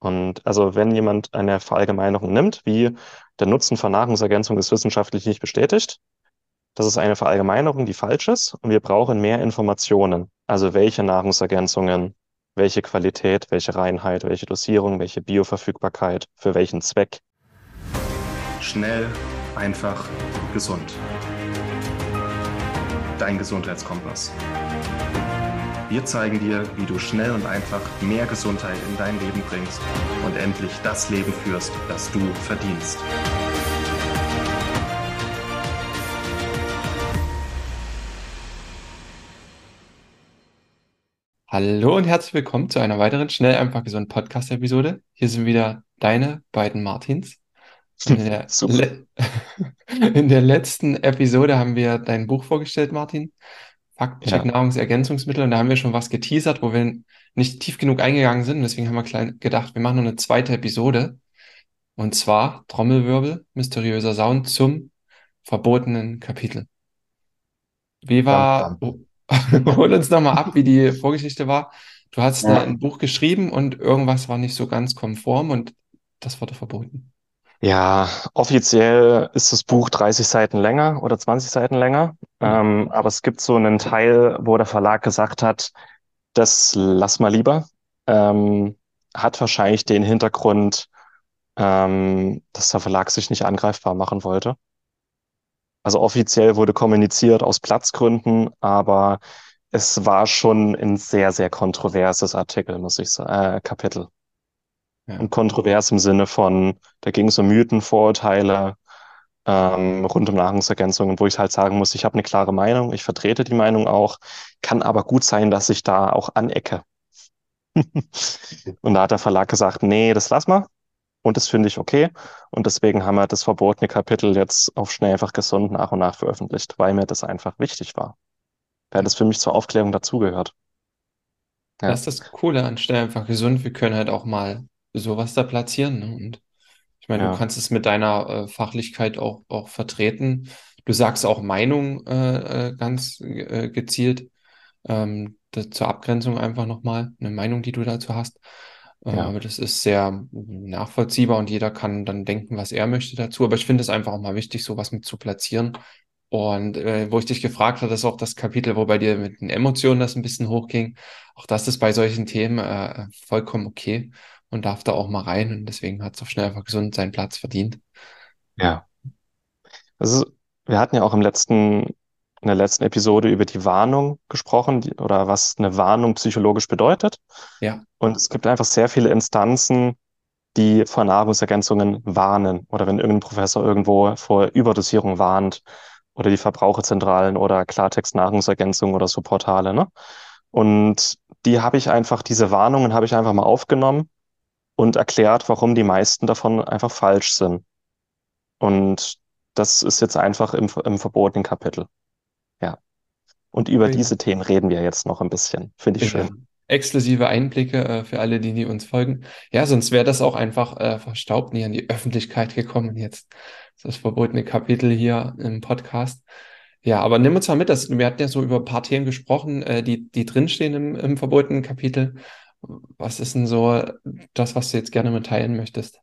Und also wenn jemand eine Verallgemeinerung nimmt, wie der Nutzen von Nahrungsergänzung ist wissenschaftlich nicht bestätigt, das ist eine Verallgemeinerung, die falsch ist und wir brauchen mehr Informationen. Also welche Nahrungsergänzungen, welche Qualität, welche Reinheit, welche Dosierung, welche Bioverfügbarkeit, für welchen Zweck. Schnell, einfach, gesund. Dein Gesundheitskompass. Wir zeigen dir, wie du schnell und einfach mehr Gesundheit in dein Leben bringst und endlich das Leben führst, das du verdienst. Hallo und herzlich willkommen zu einer weiteren Schnell einfach gesund Podcast-Episode. Hier sind wieder deine beiden Martins. In der, in der, letzten Episode haben wir dein Buch vorgestellt, Martin. Faktencheck ja. Nahrungsergänzungsmittel. Und da haben wir schon was geteasert, wo wir nicht tief genug eingegangen sind. Deswegen haben wir klein gedacht, wir machen noch eine zweite Episode. Und zwar Trommelwirbel, mysteriöser Sound zum verbotenen Kapitel. Wie war, hol uns nochmal ab, wie die Vorgeschichte war. Du hast ja. ein Buch geschrieben und irgendwas war nicht so ganz konform und das wurde verboten. Ja, offiziell ist das Buch 30 Seiten länger oder 20 Seiten länger. Mhm. Ähm, aber es gibt so einen Teil, wo der Verlag gesagt hat, das lass mal lieber. Ähm, hat wahrscheinlich den Hintergrund, ähm, dass der Verlag sich nicht angreifbar machen wollte. Also offiziell wurde kommuniziert aus Platzgründen, aber es war schon ein sehr, sehr kontroverses Artikel, muss ich sagen, äh, Kapitel. Ja. Und kontrovers im Sinne von, da ging es um Mythen, Vorurteile ähm, rund um Nahrungsergänzungen, wo ich halt sagen muss, ich habe eine klare Meinung, ich vertrete die Meinung auch, kann aber gut sein, dass ich da auch anecke. und da hat der Verlag gesagt, nee, das lass mal. Und das finde ich okay. Und deswegen haben wir das verbotene Kapitel jetzt auf schnell einfach gesund nach und nach veröffentlicht, weil mir das einfach wichtig war. Weil das für mich zur Aufklärung dazugehört. Ja. Das ist das Coole an schnell einfach gesund. Wir können halt auch mal sowas da platzieren. Ne? Und ich meine, ja. du kannst es mit deiner äh, Fachlichkeit auch, auch vertreten. Du sagst auch Meinung äh, äh ganz äh, gezielt. Ähm, zur Abgrenzung einfach nochmal eine Meinung, die du dazu hast. Äh, ja. Aber das ist sehr nachvollziehbar und jeder kann dann denken, was er möchte dazu. Aber ich finde es einfach auch mal wichtig, sowas mit zu platzieren. Und äh, wo ich dich gefragt hatte, ist auch das Kapitel, wo bei dir mit den Emotionen das ein bisschen hochging. Auch das ist bei solchen Themen äh, vollkommen okay und darf da auch mal rein. Und deswegen hat es auch schnell einfach gesund seinen Platz verdient. Ja. Also, wir hatten ja auch im letzten, in der letzten Episode über die Warnung gesprochen die, oder was eine Warnung psychologisch bedeutet. Ja. Und es gibt einfach sehr viele Instanzen, die vor Nahrungsergänzungen warnen oder wenn irgendein Professor irgendwo vor Überdosierung warnt oder die Verbraucherzentralen oder Klartext Nahrungsergänzung oder so Portale, ne? Und die habe ich einfach, diese Warnungen habe ich einfach mal aufgenommen und erklärt, warum die meisten davon einfach falsch sind. Und das ist jetzt einfach im, im verbotenen Kapitel. Ja. Und über okay. diese Themen reden wir jetzt noch ein bisschen. Finde ich ja. schön. Exklusive Einblicke äh, für alle, die, die uns folgen. Ja, sonst wäre das auch einfach äh, verstaubt, nie an die Öffentlichkeit gekommen. Jetzt das verbotene Kapitel hier im Podcast. Ja, aber nimm uns mal mit, dass, wir hatten ja so über ein paar Themen gesprochen, äh, die, die drinstehen im, im verbotenen Kapitel. Was ist denn so das, was du jetzt gerne mitteilen möchtest?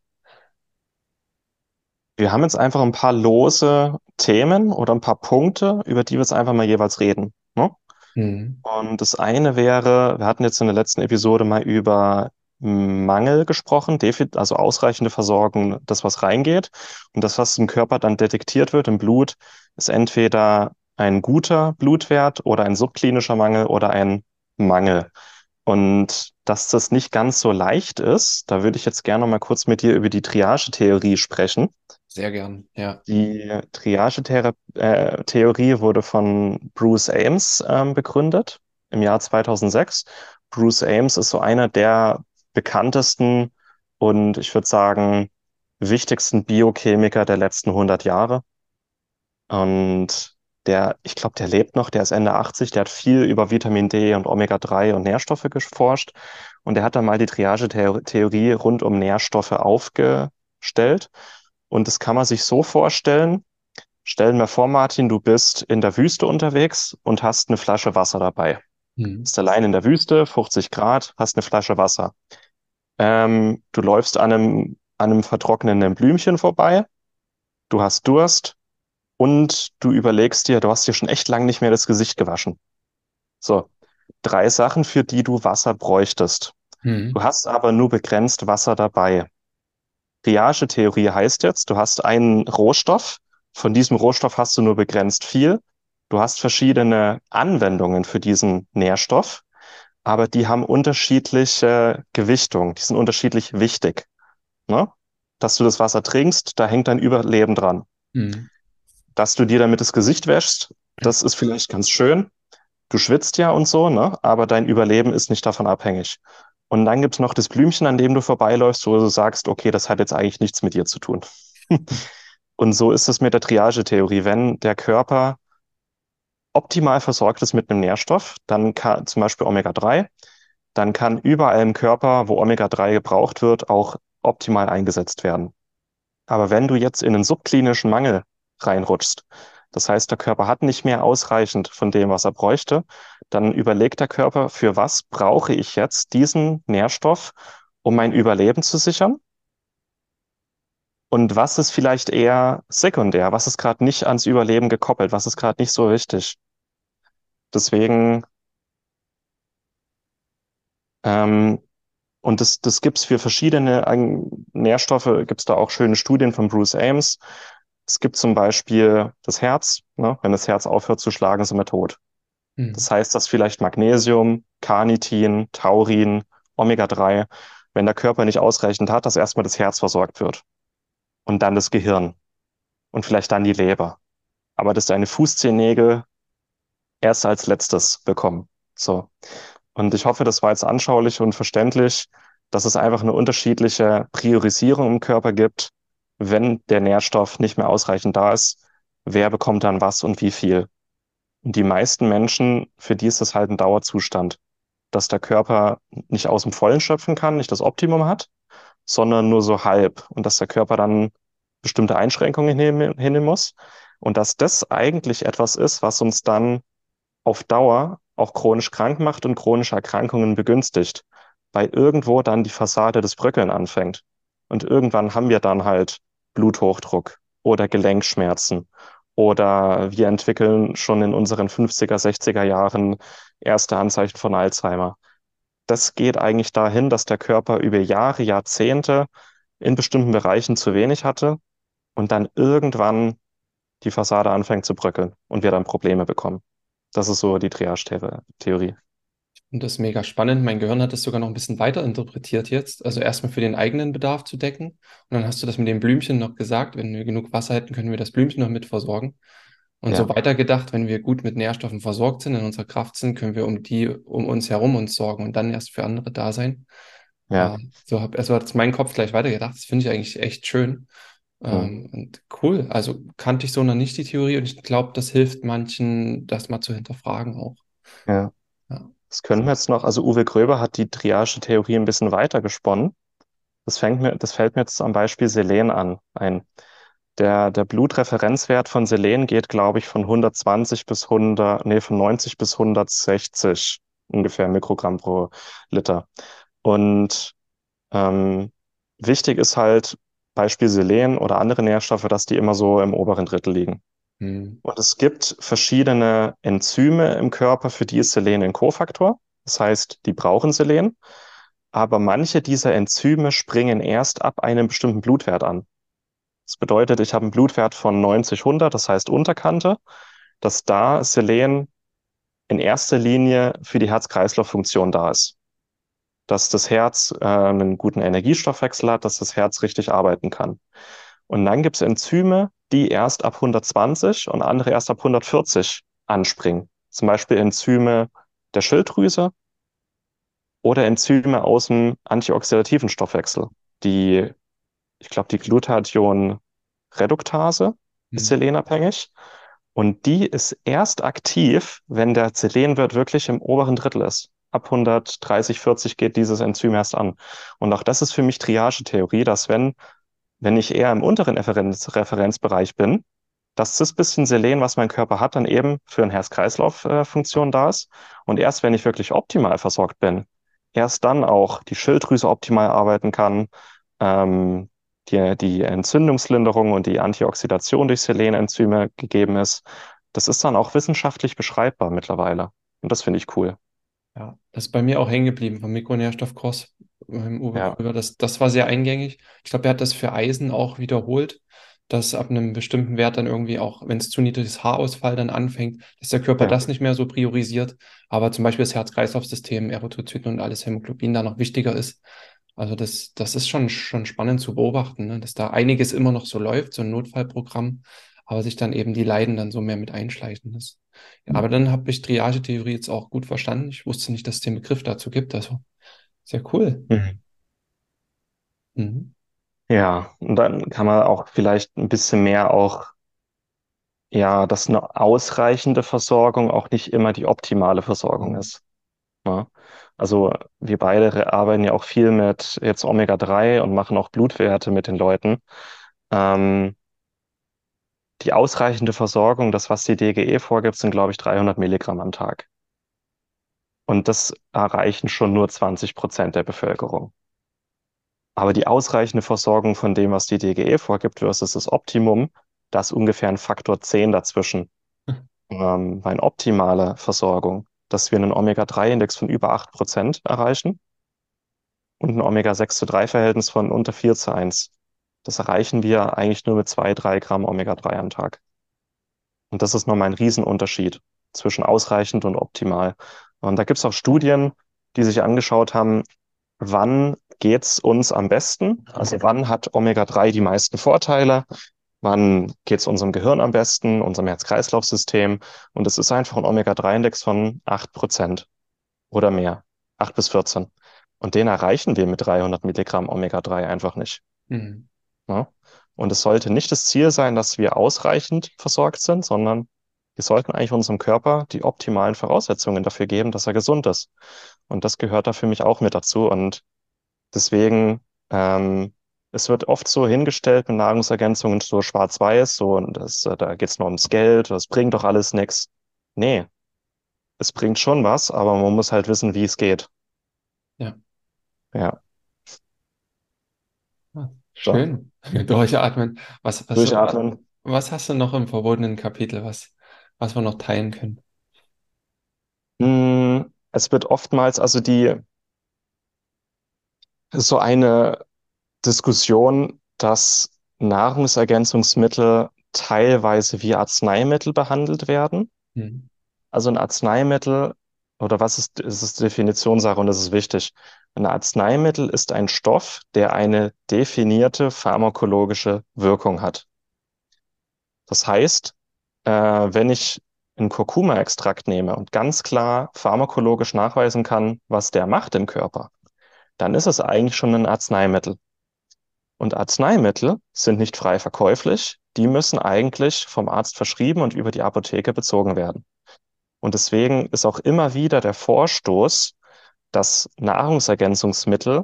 Wir haben jetzt einfach ein paar lose Themen oder ein paar Punkte, über die wir jetzt einfach mal jeweils reden. Ne? Mhm. Und das eine wäre, wir hatten jetzt in der letzten Episode mal über Mangel gesprochen, also ausreichende Versorgung, das, was reingeht. Und das, was im Körper dann detektiert wird im Blut, ist entweder ein guter Blutwert oder ein subklinischer Mangel oder ein Mangel. Und dass das nicht ganz so leicht ist, da würde ich jetzt gerne noch mal kurz mit dir über die Triage-Theorie sprechen. Sehr gern, ja. Die Triage-Theorie äh, wurde von Bruce Ames ähm, begründet im Jahr 2006. Bruce Ames ist so einer der bekanntesten und ich würde sagen wichtigsten Biochemiker der letzten 100 Jahre. Und der, ich glaube, der lebt noch, der ist Ende 80, der hat viel über Vitamin D und Omega-3 und Nährstoffe geforscht. Und der hat dann mal die Triage-Theorie rund um Nährstoffe aufgestellt. Und das kann man sich so vorstellen. Stellen wir vor, Martin, du bist in der Wüste unterwegs und hast eine Flasche Wasser dabei. Mhm. Bist allein in der Wüste, 50 Grad, hast eine Flasche Wasser. ähm, du läufst an einem, an einem vertrocknenden Blümchen vorbei, du hast Durst und du überlegst dir, du hast dir schon echt lang nicht mehr das Gesicht gewaschen. So, drei Sachen, für die du Wasser bräuchtest. Mhm. Du hast aber nur begrenzt Wasser dabei. Triage-Theorie heißt jetzt, du hast einen Rohstoff, von diesem Rohstoff hast du nur begrenzt viel. Du hast verschiedene Anwendungen für diesen Nährstoff, aber die haben unterschiedliche Gewichtung, die sind unterschiedlich wichtig. Ne? Dass du das Wasser trinkst, da hängt dein Überleben dran. Mhm. Dass du dir damit das Gesicht wäschst, das ist vielleicht ganz schön. Du schwitzt ja und so, ne? aber dein Überleben ist nicht davon abhängig. Und dann gibt's noch das Blümchen, an dem du vorbeiläufst, wo du sagst, okay, das hat jetzt eigentlich nichts mit dir zu tun. und so ist es mit der Triage-Theorie. Wenn der Körper optimal versorgt ist mit einem Nährstoff, dann kann zum Beispiel Omega-3, dann kann überall im Körper, wo Omega-3 gebraucht wird, auch optimal eingesetzt werden. Aber wenn du jetzt in einen subklinischen Mangel reinrutschst, das heißt, der Körper hat nicht mehr ausreichend von dem, was er bräuchte, dann überlegt der Körper, für was brauche ich jetzt diesen Nährstoff, um mein Überleben zu sichern? Und was ist vielleicht eher sekundär? Was ist gerade nicht ans Überleben gekoppelt? Was ist gerade nicht so wichtig? Deswegen, ähm, und das, das gibt es für verschiedene Nährstoffe, gibt es da auch schöne Studien von Bruce Ames. Es gibt zum Beispiel das Herz. Ne? Wenn das Herz aufhört zu schlagen, sind wir tot. Mhm. Das heißt, dass vielleicht Magnesium, Carnitin, Taurin, Omega-3, wenn der Körper nicht ausreichend hat, dass erstmal das Herz versorgt wird. Und dann das Gehirn. Und vielleicht dann die Leber. Aber dass deine Fußzehennägel erst als letztes bekommen. So. Und ich hoffe, das war jetzt anschaulich und verständlich, dass es einfach eine unterschiedliche Priorisierung im Körper gibt, wenn der Nährstoff nicht mehr ausreichend da ist, wer bekommt dann was und wie viel. Und die meisten Menschen, für die ist das halt ein Dauerzustand, dass der Körper nicht aus dem Vollen schöpfen kann, nicht das Optimum hat, sondern nur so halb und dass der Körper dann bestimmte Einschränkungen hinnehmen muss und dass das eigentlich etwas ist, was uns dann auf Dauer auch chronisch krank macht und chronische Erkrankungen begünstigt, weil irgendwo dann die Fassade des Bröckeln anfängt. Und irgendwann haben wir dann halt Bluthochdruck oder Gelenkschmerzen oder wir entwickeln schon in unseren 50er, 60er Jahren erste Anzeichen von Alzheimer. Das geht eigentlich dahin, dass der Körper über Jahre, Jahrzehnte in bestimmten Bereichen zu wenig hatte und dann irgendwann die Fassade anfängt zu bröckeln und wir dann Probleme bekommen. Das ist so die Triage-Theorie. Und das ist mega spannend. Mein Gehirn hat das sogar noch ein bisschen weiter interpretiert jetzt. Also erstmal für den eigenen Bedarf zu decken. Und dann hast du das mit dem Blümchen noch gesagt. Wenn wir genug Wasser hätten, können wir das Blümchen noch mit versorgen. Und ja. so weiter gedacht, wenn wir gut mit Nährstoffen versorgt sind, in unserer Kraft sind, können wir um die um uns herum uns sorgen und dann erst für andere da sein. Ja. Äh, so habe also hat mein Kopf gleich weitergedacht. Das finde ich eigentlich echt schön. Ähm, und cool. Also kannte ich so noch nicht die Theorie und ich glaube, das hilft manchen, das mal zu hinterfragen auch. Ja. Das können wir jetzt noch, also Uwe Gröber hat die Triage-Theorie ein bisschen weiter gesponnen. Das, fängt mir, das fällt mir jetzt am Beispiel Selen an ein. Der, der Blutreferenzwert von Selen geht, glaube ich, von 120 bis 100, nee, von 90 bis 160 ungefähr Mikrogramm pro Liter. Und ähm, wichtig ist halt, Beispiel Selen oder andere Nährstoffe, dass die immer so im oberen Drittel liegen. Hm. Und es gibt verschiedene Enzyme im Körper, für die ist Selen ein Kofaktor. Das heißt, die brauchen Selen. Aber manche dieser Enzyme springen erst ab einem bestimmten Blutwert an. Das bedeutet, ich habe einen Blutwert von 90, 100, das heißt Unterkante, dass da Selen in erster Linie für die Herz-Kreislauf-Funktion da ist dass das Herz äh, einen guten Energiestoffwechsel hat, dass das Herz richtig arbeiten kann. Und dann gibt es Enzyme, die erst ab 120 und andere erst ab 140 anspringen. Zum Beispiel Enzyme der Schilddrüse oder Enzyme aus dem antioxidativen Stoffwechsel. Die, ich glaube, die Glutathion-Reduktase mhm. ist selenabhängig. Und die ist erst aktiv, wenn der Selenwert wirklich im oberen Drittel ist ab 130, 40 geht dieses Enzym erst an. Und auch das ist für mich Triage-Theorie, dass wenn, wenn ich eher im unteren Referenz, Referenzbereich bin, dass das bisschen Selen, was mein Körper hat, dann eben für eine Herz-Kreislauf-Funktion da ist. Und erst wenn ich wirklich optimal versorgt bin, erst dann auch die Schilddrüse optimal arbeiten kann, ähm, die, die Entzündungslinderung und die Antioxidation durch Selenenzyme gegeben ist. Das ist dann auch wissenschaftlich beschreibbar mittlerweile. Und das finde ich cool. Ja, das ist bei mir auch hängen geblieben vom Mikronährstoffkurs beim Uwe ja. Krüger. Das, das war sehr eingängig. Ich glaube, er hat das für Eisen auch wiederholt, dass ab einem bestimmten Wert dann irgendwie auch, wenn es zu niedriges Haarausfall dann anfängt, dass der Körper ja. das nicht mehr so priorisiert. Aber zum Beispiel das Herz-Kreislauf-System, Erythrozyten und alles Hämoglobin da noch wichtiger ist. Also das, das ist schon, schon spannend zu beobachten, ne? dass da einiges immer noch so läuft, so ein Notfallprogramm, aber sich dann eben die Leiden dann so mehr mit einschleichen. Das, ja, mhm. aber dann habe ich Triage-Theorie jetzt auch gut verstanden. Ich wusste nicht, dass es den Begriff dazu gibt. Also sehr cool. Mhm. Mhm. Ja, und dann kann man auch vielleicht ein bisschen mehr auch, ja, dass eine ausreichende Versorgung auch nicht immer die optimale Versorgung mhm. ist. Ja. Also wir beide arbeiten ja auch viel mit jetzt Omega-3 und machen auch Blutwerte mit den Leuten. Ähm, die ausreichende Versorgung, das, was die DGE vorgibt, sind, glaube ich, 300 Milligramm am Tag. Und das erreichen schon nur 20 Prozent der Bevölkerung. Aber die ausreichende Versorgung von dem, was die DGE vorgibt, versus das Optimum, da ist ungefähr ein Faktor 10 dazwischen. Hm. Ähm, eine optimale Versorgung dass wir einen Omega-3-Index von über 8% erreichen und ein Omega-6 zu 3-Verhältnis von unter 4 zu 1. Das erreichen wir eigentlich nur mit 2, 3 Gramm Omega-3 am Tag. Und das ist nochmal ein Riesenunterschied zwischen ausreichend und optimal. Und da gibt es auch Studien, die sich angeschaut haben, wann geht's uns am besten? Also wann hat Omega-3 die meisten Vorteile? wann geht es unserem Gehirn am besten, unserem Herz-Kreislauf-System. Und es ist einfach ein Omega-3-Index von 8% oder mehr, 8 bis 14. Und den erreichen wir mit 300 Milligramm Omega-3 einfach nicht. Mhm. Ja? Und es sollte nicht das Ziel sein, dass wir ausreichend versorgt sind, sondern wir sollten eigentlich unserem Körper die optimalen Voraussetzungen dafür geben, dass er gesund ist. Und das gehört da für mich auch mit dazu. Und deswegen ähm, es wird oft so hingestellt mit Nahrungsergänzungen so schwarz-weiß, so und das, äh, da geht es nur ums Geld, das bringt doch alles nichts. Nee, es bringt schon was, aber man muss halt wissen, wie es geht. Ja. Ja. Ah, schön. So. Durchatmen. Was, was, Durchatmen. Was hast du noch im verbotenen Kapitel, was, was wir noch teilen können? Hm, es wird oftmals, also die, so eine Diskussion, dass Nahrungsergänzungsmittel teilweise wie Arzneimittel behandelt werden. Mhm. Also ein Arzneimittel, oder was ist, ist es Definitionssache und das ist wichtig. Ein Arzneimittel ist ein Stoff, der eine definierte pharmakologische Wirkung hat. Das heißt, äh, wenn ich einen Kurkuma-Extrakt nehme und ganz klar pharmakologisch nachweisen kann, was der macht im Körper, dann ist es eigentlich schon ein Arzneimittel. Und Arzneimittel sind nicht frei verkäuflich. Die müssen eigentlich vom Arzt verschrieben und über die Apotheke bezogen werden. Und deswegen ist auch immer wieder der Vorstoß, dass Nahrungsergänzungsmittel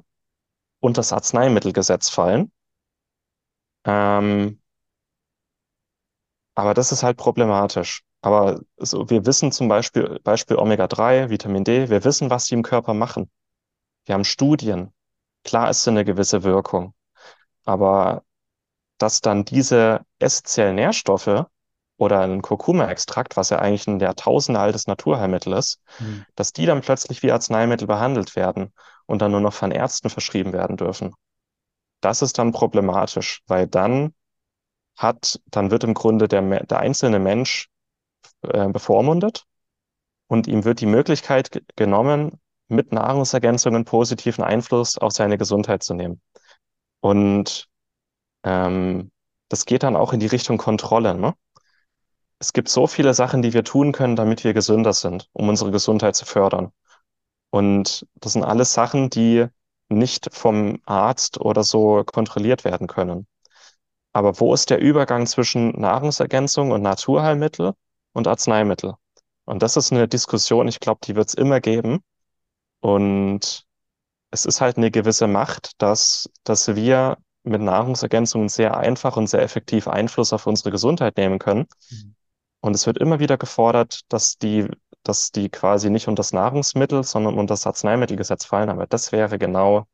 unter das Arzneimittelgesetz fallen. Ähm, aber das ist halt problematisch. Aber so, wir wissen zum Beispiel, Beispiel Omega-3, Vitamin D, wir wissen, was die im Körper machen. Wir haben Studien. Klar ist eine gewisse Wirkung. Aber dass dann diese essentiellen Nährstoffe oder ein Kurkuma-Extrakt, was ja eigentlich ein Jahrtausende altes Naturheilmittel ist, mhm. dass die dann plötzlich wie Arzneimittel behandelt werden und dann nur noch von Ärzten verschrieben werden dürfen. Das ist dann problematisch, weil dann hat, dann wird im Grunde der, der einzelne Mensch äh, bevormundet und ihm wird die Möglichkeit genommen, mit Nahrungsergänzungen positiven Einfluss auf seine Gesundheit zu nehmen. Und ähm, das geht dann auch in die Richtung Kontrolle. Ne? Es gibt so viele Sachen, die wir tun können, damit wir gesünder sind, um unsere Gesundheit zu fördern. Und das sind alles Sachen, die nicht vom Arzt oder so kontrolliert werden können. Aber wo ist der Übergang zwischen Nahrungsergänzung und Naturheilmittel und Arzneimittel? Und das ist eine Diskussion, ich glaube, die wird es immer geben. Und es ist halt eine gewisse Macht, dass, dass wir mit Nahrungsergänzungen sehr einfach und sehr effektiv Einfluss auf unsere Gesundheit nehmen können. Mhm. Und es wird immer wieder gefordert, dass die dass die quasi nicht unter das Nahrungsmittel, sondern unter das Arzneimittelgesetz fallen. Aber das wäre genau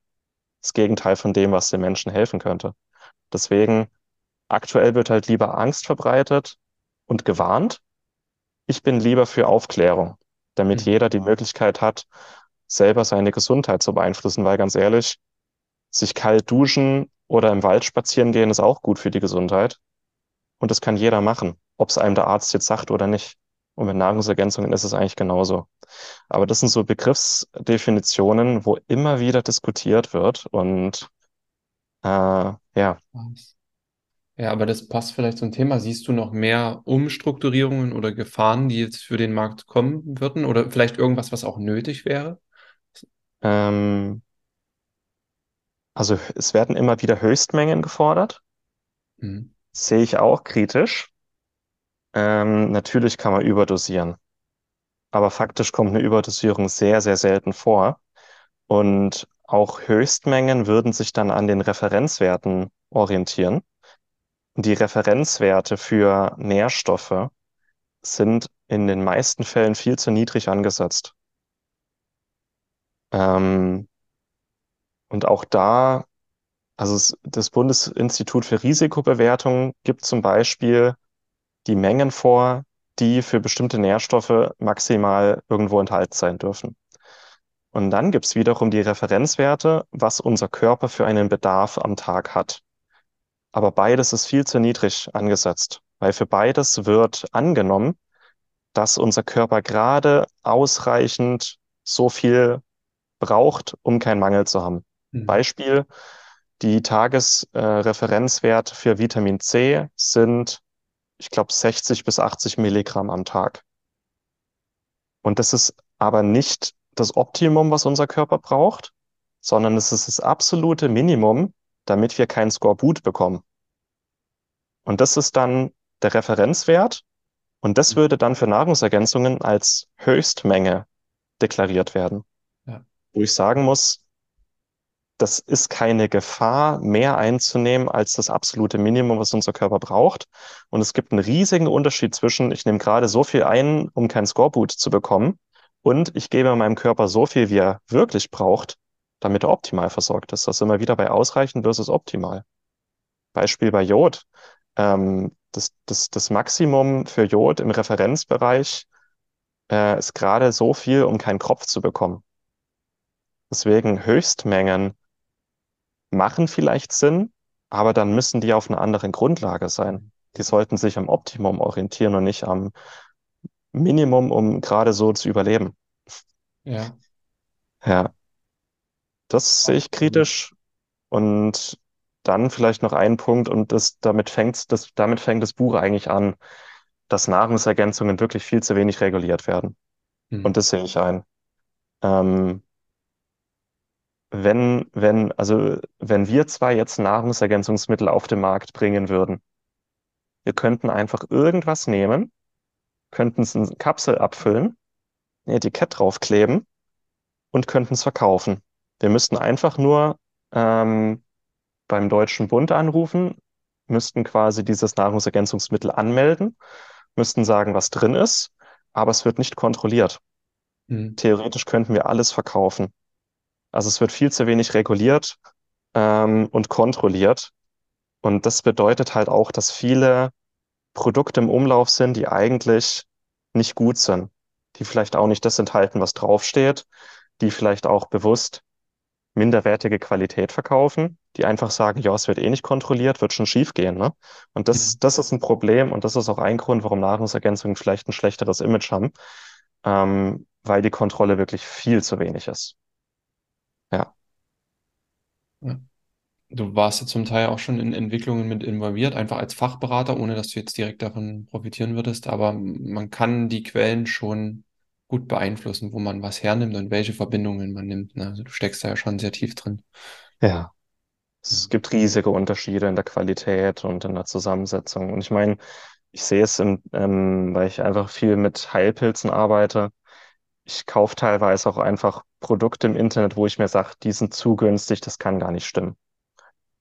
das Gegenteil von dem, was den Menschen helfen könnte. Deswegen, aktuell wird halt lieber Angst verbreitet und gewarnt. Ich bin lieber für Aufklärung, damit mhm. jeder die Möglichkeit hat, selber seine Gesundheit zu beeinflussen, weil ganz ehrlich, sich kalt duschen oder im Wald spazieren gehen ist auch gut für die Gesundheit. Und das kann jeder machen, ob es einem der Arzt jetzt sagt oder nicht. Und mit Nahrungsergänzungen ist es eigentlich genauso. Aber das sind so Begriffsdefinitionen, wo immer wieder diskutiert wird. Und äh, ja. Ja, aber das passt vielleicht zum Thema. Siehst du noch mehr Umstrukturierungen oder Gefahren, die jetzt für den Markt kommen würden? Oder vielleicht irgendwas, was auch nötig wäre? Ähm, also es werden immer wieder Höchstmengen gefordert. Mhm. Sehe ich auch kritisch. Ähm, natürlich kann man überdosieren. Aber faktisch kommt eine Überdosierung sehr, sehr selten vor. Und auch Höchstmengen würden sich dann an den Referenzwerten orientieren. Die Referenzwerte für Nährstoffe sind in den meisten Fällen viel zu niedrig angesetzt. Ähm, und auch da, also das Bundesinstitut für Risikobewertung gibt zum Beispiel die Mengen vor, die für bestimmte Nährstoffe maximal irgendwo enthalten sein dürfen. Und dann gibt's wiederum die Referenzwerte, was unser Körper für einen Bedarf am Tag hat. Aber beides ist viel zu niedrig angesetzt, weil für beides wird angenommen, dass unser Körper gerade ausreichend so viel braucht, um keinen Mangel zu haben. Mhm. Beispiel, die Tagesreferenzwerte äh, für Vitamin C sind ich glaube, 60 bis 80 Milligramm am Tag. Und das ist aber nicht das Optimum, was unser Körper braucht, sondern es ist das absolute Minimum, damit wir kein Skorbut bekommen. Und das ist dann der Referenzwert. Und das würde dann für Nahrungsergänzungen als Höchstmenge deklariert werden. Ja. Wo ich sagen muss, das ist keine Gefahr, mehr einzunehmen als das absolute Minimum, was unser Körper braucht. Und es gibt einen riesigen Unterschied zwischen, ich nehme gerade so viel ein, um kein Skorbut zu bekommen, und ich gebe meinem Körper so viel, wie er wirklich braucht, damit er optimal versorgt ist. Das ist immer wieder bei ausreichend versus optimal. Beispiel bei Jod. Ähm, das, das, das Maximum für Jod im Referenzbereich äh, ist gerade so viel, um keinen Kropf zu bekommen. Deswegen Höchstmengen machen vielleicht Sinn, aber dann müssen die auf einer anderen Grundlage sein. Die sollten sich am Optimum orientieren und nicht am Minimum, um gerade so zu überleben. Ja. Ja. Das sehe ich kritisch. Und dann vielleicht noch ein Punkt, und das, damit fängt, das, damit fängt das Buch eigentlich an, dass Nahrungsergänzungen wirklich viel zu wenig reguliert werden. Mhm. Und das sehe ich ein. Ähm, wenn, wenn, also wenn wir zwei jetzt Nahrungsergänzungsmittel auf den Markt bringen würden, wir könnten einfach irgendwas nehmen, könnten es in Kapsel abfüllen, ein Etikett draufkleben und könnten es verkaufen. Wir müssten einfach nur ähm, beim Deutschen Bund anrufen, müssten quasi dieses Nahrungsergänzungsmittel anmelden, müssten sagen, was drin ist, aber es wird nicht kontrolliert. Mhm. Theoretisch könnten wir alles verkaufen. Also es wird viel zu wenig reguliert ähm, und kontrolliert. Und das bedeutet halt auch, dass viele Produkte im Umlauf sind, die eigentlich nicht gut sind, die vielleicht auch nicht das enthalten, was draufsteht, die vielleicht auch bewusst minderwertige Qualität verkaufen, die einfach sagen, ja, es wird eh nicht kontrolliert, wird schon schief gehen. Ne? Und das, mhm. das ist ein Problem und das ist auch ein Grund, warum Nahrungsergänzungen vielleicht ein schlechteres Image haben, ähm, weil die Kontrolle wirklich viel zu wenig ist. Ja. Ja. Du warst ja zum Teil auch schon in Entwicklungen mit involviert, einfach als Fachberater, ohne dass du jetzt direkt davon profitieren würdest. Aber man kann die Quellen schon gut beeinflussen, wo man was hernimmt und welche Verbindungen man nimmt. Ne? Also du steckst da ja schon sehr tief drin. Ja. Es gibt riesige Unterschiede in der Qualität und in der Zusammensetzung. Und ich meine, ich sehe es, im, ähm, weil ich einfach viel mit Heilpilzen arbeite ich kaufe teilweise auch einfach Produkte im Internet, wo ich mir sage, die sind zu günstig, das kann gar nicht stimmen.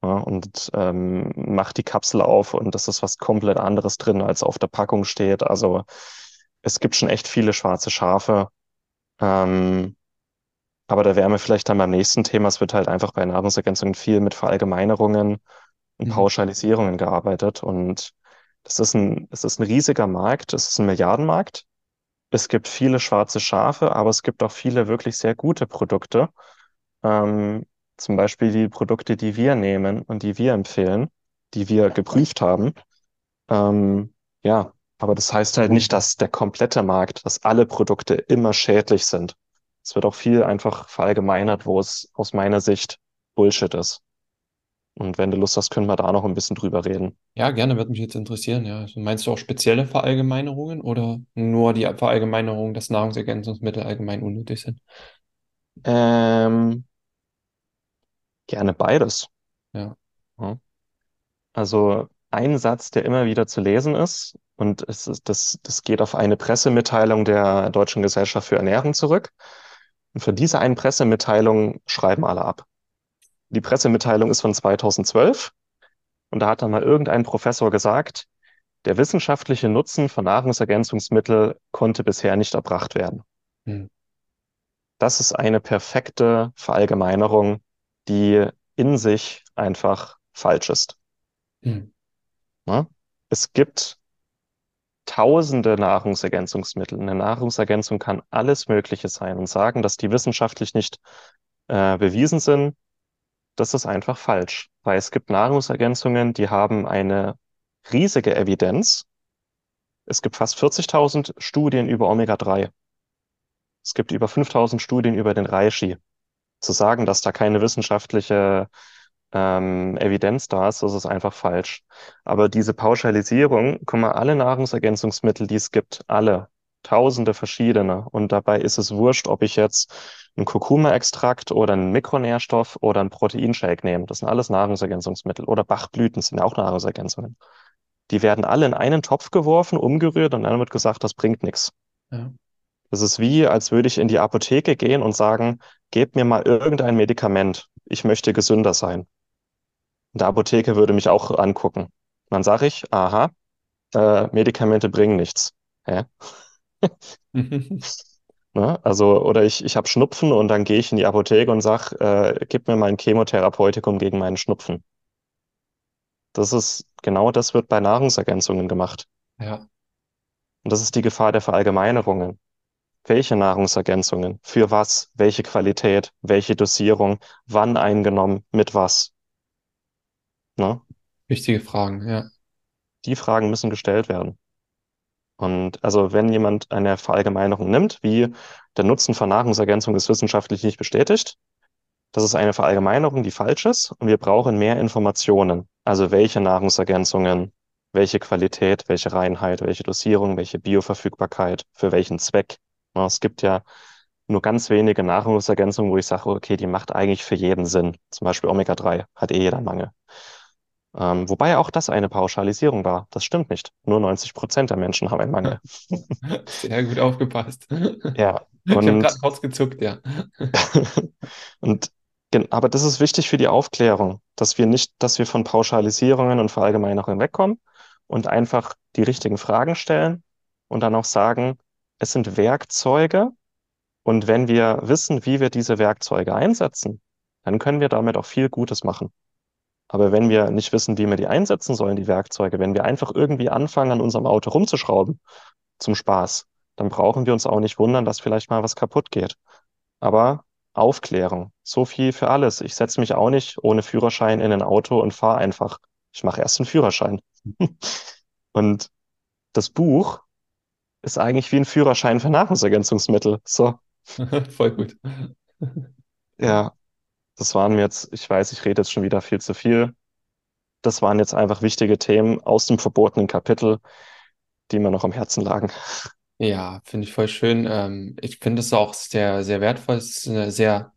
Ja, und ähm, mach die Kapsel auf und das ist was komplett anderes drin, als auf der Packung steht. Also es gibt schon echt viele schwarze Schafe. Ähm, aber da wären wir vielleicht dann beim nächsten Thema. Es wird halt einfach bei Nahrungsergänzungen viel mit Verallgemeinerungen und mhm. Pauschalisierungen gearbeitet. Und das ist ein, es ist ein riesiger Markt, es ist ein Milliardenmarkt. Es gibt viele schwarze Schafe, aber es gibt auch viele wirklich sehr gute Produkte. Ähm, zum Beispiel die Produkte, die wir nehmen und die wir empfehlen, die wir geprüft haben. Ähm, ja, aber das heißt halt nicht, dass der komplette Markt, dass alle Produkte immer schädlich sind. Es wird auch viel einfach verallgemeinert, wo es aus meiner Sicht Bullshit ist. Und wenn du Lust hast, können wir da noch ein bisschen drüber reden. Ja, gerne, würde mich jetzt interessieren. Ja. Also meinst du auch spezielle Verallgemeinerungen oder nur die Verallgemeinerung, dass Nahrungsergänzungsmittel allgemein unnötig sind? Ähm, gerne beides. Ja. Also ein Satz, der immer wieder zu lesen ist, und es ist, das, das geht auf eine Pressemitteilung der Deutschen Gesellschaft für Ernährung zurück. Und für diese einen Pressemitteilung schreiben alle ab. Die Pressemitteilung ist von 2012 und da hat dann mal irgendein Professor gesagt, der wissenschaftliche Nutzen von Nahrungsergänzungsmitteln konnte bisher nicht erbracht werden. Hm. Das ist eine perfekte Verallgemeinerung, die in sich einfach falsch ist. Hm. Ja? Es gibt tausende Nahrungsergänzungsmittel. Eine Nahrungsergänzung kann alles Mögliche sein und sagen, dass die wissenschaftlich nicht äh, bewiesen sind, das ist einfach falsch, weil es gibt Nahrungsergänzungen, die haben eine riesige Evidenz. Es gibt fast 40.000 Studien über Omega-3. Es gibt über 5.000 Studien über den Reishi. Zu sagen, dass da keine wissenschaftliche ähm, Evidenz da ist, das ist einfach falsch. Aber diese Pauschalisierung, guck mal, alle Nahrungsergänzungsmittel, die es gibt, alle, tausende verschiedene. Und dabei ist es wurscht, ob ich jetzt einen Kurkuma-Extrakt oder einen Mikronährstoff oder einen Proteinshake nehme. Das sind alles Nahrungsergänzungsmittel. Oder Bachblüten sind auch Nahrungsergänzungen. Die werden alle in einen Topf geworfen, umgerührt und dann wird gesagt, das bringt nichts. Ja. Das ist wie, als würde ich in die Apotheke gehen und sagen, gebt mir mal irgendein Medikament. Ich möchte gesünder sein. Und der Apotheke würde mich auch angucken. dann sage ich, aha, äh, Medikamente bringen nichts. Hä? ne? Also, oder ich, ich habe Schnupfen und dann gehe ich in die Apotheke und sage, äh, gib mir mein Chemotherapeutikum gegen meinen Schnupfen. Das ist, genau das wird bei Nahrungsergänzungen gemacht. Ja. Und das ist die Gefahr der Verallgemeinerungen. Welche Nahrungsergänzungen? Für was? Welche Qualität? Welche Dosierung? Wann eingenommen? Mit was? Ne? Wichtige Fragen, ja. Die Fragen müssen gestellt werden. Und also wenn jemand eine Verallgemeinerung nimmt, wie der Nutzen von Nahrungsergänzung ist wissenschaftlich nicht bestätigt, das ist eine Verallgemeinerung, die falsch ist und wir brauchen mehr Informationen. Also welche Nahrungsergänzungen, welche Qualität, welche Reinheit, welche Dosierung, welche Bioverfügbarkeit, für welchen Zweck. Es gibt ja nur ganz wenige Nahrungsergänzungen, wo ich sage, okay, die macht eigentlich für jeden Sinn. Zum Beispiel Omega-3 hat eh jeder Mangel. Ähm, wobei auch das eine Pauschalisierung war. Das stimmt nicht. Nur 90 Prozent der Menschen haben einen Mangel. Sehr gut aufgepasst. Ja. Und, ich habe gerade kurz gezuckt, ja. und aber das ist wichtig für die Aufklärung, dass wir nicht, dass wir von Pauschalisierungen und Verallgemeinerungen wegkommen und einfach die richtigen Fragen stellen und dann auch sagen, es sind Werkzeuge und wenn wir wissen, wie wir diese Werkzeuge einsetzen, dann können wir damit auch viel Gutes machen. Aber wenn wir nicht wissen, wie wir die einsetzen sollen, die Werkzeuge, wenn wir einfach irgendwie anfangen, an unserem Auto rumzuschrauben zum Spaß, dann brauchen wir uns auch nicht wundern, dass vielleicht mal was kaputt geht. Aber Aufklärung, so viel für alles. Ich setze mich auch nicht ohne Führerschein in ein Auto und fahre einfach. Ich mache erst einen Führerschein. und das Buch ist eigentlich wie ein Führerschein für Nahrungsergänzungsmittel. So. Voll gut. Ja, das waren mir jetzt, ich weiß, ich rede jetzt schon wieder viel zu viel. Das waren jetzt einfach wichtige Themen aus dem verbotenen Kapitel, die mir noch am Herzen lagen. Ja, finde ich voll schön. Ähm, ich finde es auch sehr, sehr wertvoll. Es sind sehr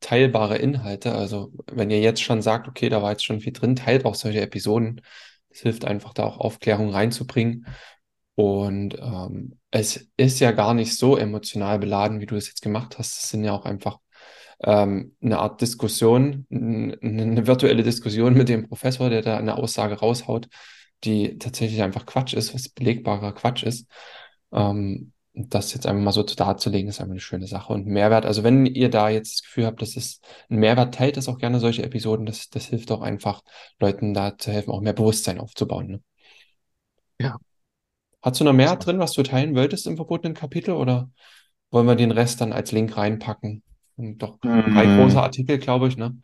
teilbare Inhalte. Also, wenn ihr jetzt schon sagt, okay, da war jetzt schon viel drin, teilt auch solche Episoden. Es hilft einfach, da auch Aufklärung reinzubringen. Und ähm, es ist ja gar nicht so emotional beladen, wie du es jetzt gemacht hast. Es sind ja auch einfach ähm, eine Art Diskussion, eine virtuelle Diskussion mit dem Professor, der da eine Aussage raushaut, die tatsächlich einfach Quatsch ist, was belegbarer Quatsch ist. Ähm, das jetzt einfach mal so darzulegen, ist einfach eine schöne Sache und Mehrwert. Also wenn ihr da jetzt das Gefühl habt, dass es ein Mehrwert, teilt das auch gerne solche Episoden. Das, das hilft auch einfach, Leuten da zu helfen, auch mehr Bewusstsein aufzubauen. Ne? Ja. Hast du noch mehr drin, was du teilen wolltest im verbotenen Kapitel oder wollen wir den Rest dann als Link reinpacken? Und doch drei mm. große Artikel, glaube ich, ne?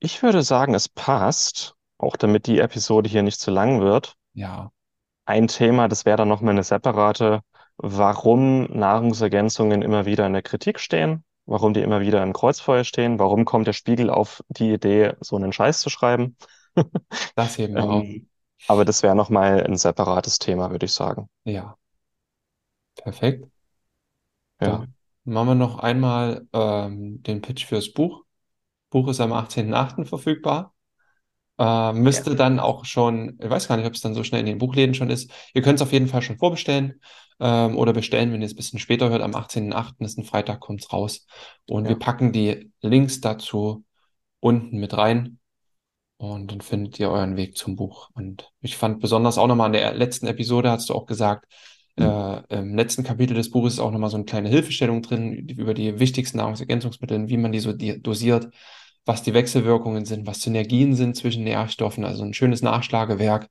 Ich würde sagen, es passt, auch damit die Episode hier nicht zu lang wird. Ja. Ein Thema, das wäre dann nochmal eine separate warum Nahrungsergänzungen immer wieder in der Kritik stehen, warum die immer wieder im Kreuzfeuer stehen, warum kommt der Spiegel auf die Idee, so einen Scheiß zu schreiben. Das eben ähm, auch. Aber das wäre nochmal ein separates Thema, würde ich sagen. Ja. Perfekt. Ja. Dann machen wir noch einmal ähm, den Pitch fürs Buch. Buch ist am 18.08. verfügbar. Äh, müsste ja. dann auch schon, ich weiß gar nicht, ob es dann so schnell in den Buchläden schon ist. Ihr könnt es auf jeden Fall schon vorbestellen ähm, oder bestellen, wenn ihr es ein bisschen später hört. Am 18.08. ist ein Freitag, kommt es raus. Und ja. wir packen die Links dazu unten mit rein. Und dann findet ihr euren Weg zum Buch. Und ich fand besonders auch nochmal in der letzten Episode, hast du auch gesagt. Äh, im letzten Kapitel des Buches ist auch nochmal so eine kleine Hilfestellung drin über die wichtigsten Nahrungsergänzungsmittel, wie man die so dosiert was die Wechselwirkungen sind, was Synergien sind zwischen Nährstoffen, also ein schönes Nachschlagewerk.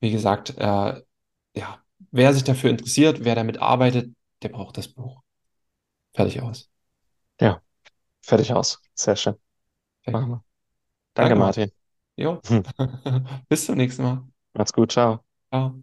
Wie gesagt, äh, ja, wer sich dafür interessiert, wer damit arbeitet, der braucht das Buch. Fertig aus. Ja, fertig aus. Sehr schön. Machen wir. Danke, Danke Martin. Jo. Hm. Bis zum nächsten Mal. Macht's gut. Ciao. Ciao.